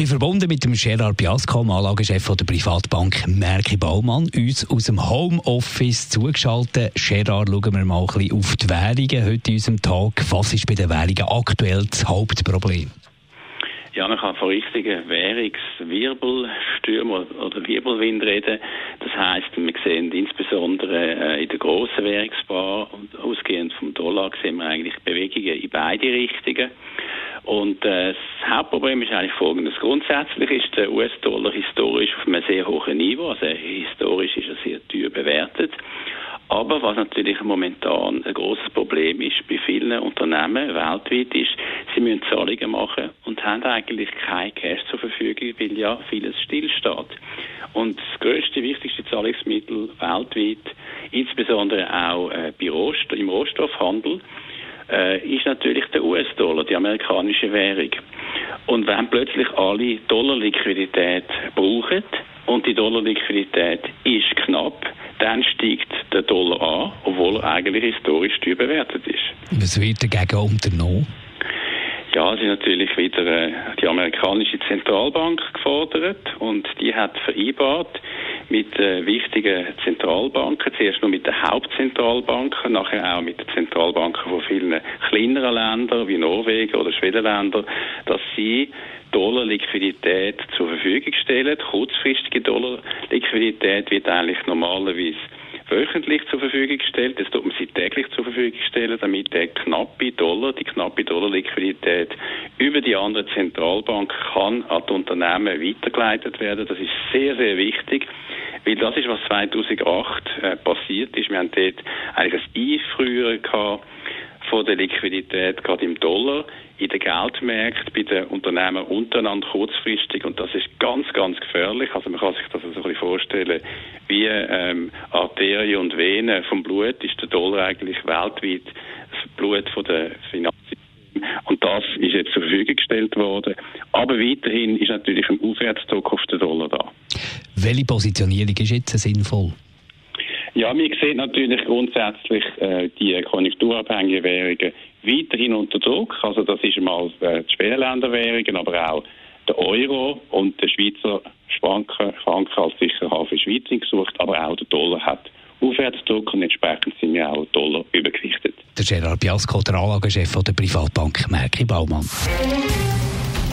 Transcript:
bin verbunden mit dem Gerard Biasco, Anlagechef der Privatbank Merki Baumann, uns aus dem Homeoffice zugeschaltet. Gerard, schauen wir mal ein bisschen auf die Währungen heute in unserem Tag. Was ist bei den Währungen aktuell das Hauptproblem? Man kann von richtigen Währungswirbelstürmen oder Wirbelwind reden. Das heißt, wir sehen insbesondere äh, in der grossen Währungsbar ausgehend vom Dollar sehen wir eigentlich Bewegungen in beide Richtungen. Und äh, das Hauptproblem ist eigentlich folgendes. Grundsätzlich ist der US-Dollar historisch auf einem sehr hohen Niveau, also historisch ist er sehr teuer bewertet. Aber was natürlich momentan ein großes Problem ist bei vielen Unternehmen weltweit ist, sie müssen Zahlungen machen haben eigentlich kein Cash zur Verfügung, weil ja vieles stillsteht. Und das größte, wichtigste Zahlungsmittel weltweit, insbesondere auch äh, im Rohstoffhandel, äh, ist natürlich der US-Dollar, die amerikanische Währung. Und wenn plötzlich alle Dollarliquidität brauchen und die Dollarliquidität ist knapp, dann steigt der Dollar an, obwohl er eigentlich historisch teuer bewertet ist. Was wird dagegen unternommen? Ja, es ist natürlich wieder äh, die amerikanische Zentralbank gefordert und die hat vereinbart mit äh, wichtigen Zentralbanken, zuerst nur mit den Hauptzentralbanken, nachher auch mit den Zentralbanken von vielen kleineren Ländern wie Norwegen oder Schwedenländer, dass sie Dollarliquidität zur Verfügung stellen. Kurzfristige Dollarliquidität wird eigentlich normalerweise wöchentlich zur Verfügung gestellt. Das tut man sie täglich zur Verfügung stellen, damit der knappe Dollar, die knappe Dollarliquidität über die andere Zentralbank kann an die Unternehmen weitergeleitet werden. Das ist sehr, sehr wichtig, weil das ist, was 2008 äh, passiert ist. Wir haben dort eigentlich ein Einfrieren gehabt von der Liquidität gerade im Dollar in den Geldmärkten bei den Unternehmen untereinander kurzfristig und das ist ganz, ganz gefährlich. Also man kann sich das so ein bisschen vorstellen, wie ähm, Arterien und Venen vom Blut ist der Dollar eigentlich weltweit das Blut von der Finanzen. Und das ist jetzt zur Verfügung gestellt worden. Aber weiterhin ist natürlich ein Aufwärtsdruck auf den Dollar da. Welche Positionierung ist jetzt sinnvoll? Ja, wir sehen natürlich grundsätzlich äh, die konjunkturabhängigen Währungen weiterhin unter Druck. Also das ist mal äh, die Schwellenländerwährungen, aber auch der Euro und der Schweizer Franken, Franken als Sicherheit für Schweiz gesucht, aber auch der Dollar hat Aufwärtsdruck und entsprechend sind wir auch Dollar übergewichtet. Der Gerard Biasco, der Anlagechef der Privatbank Merki Baumann.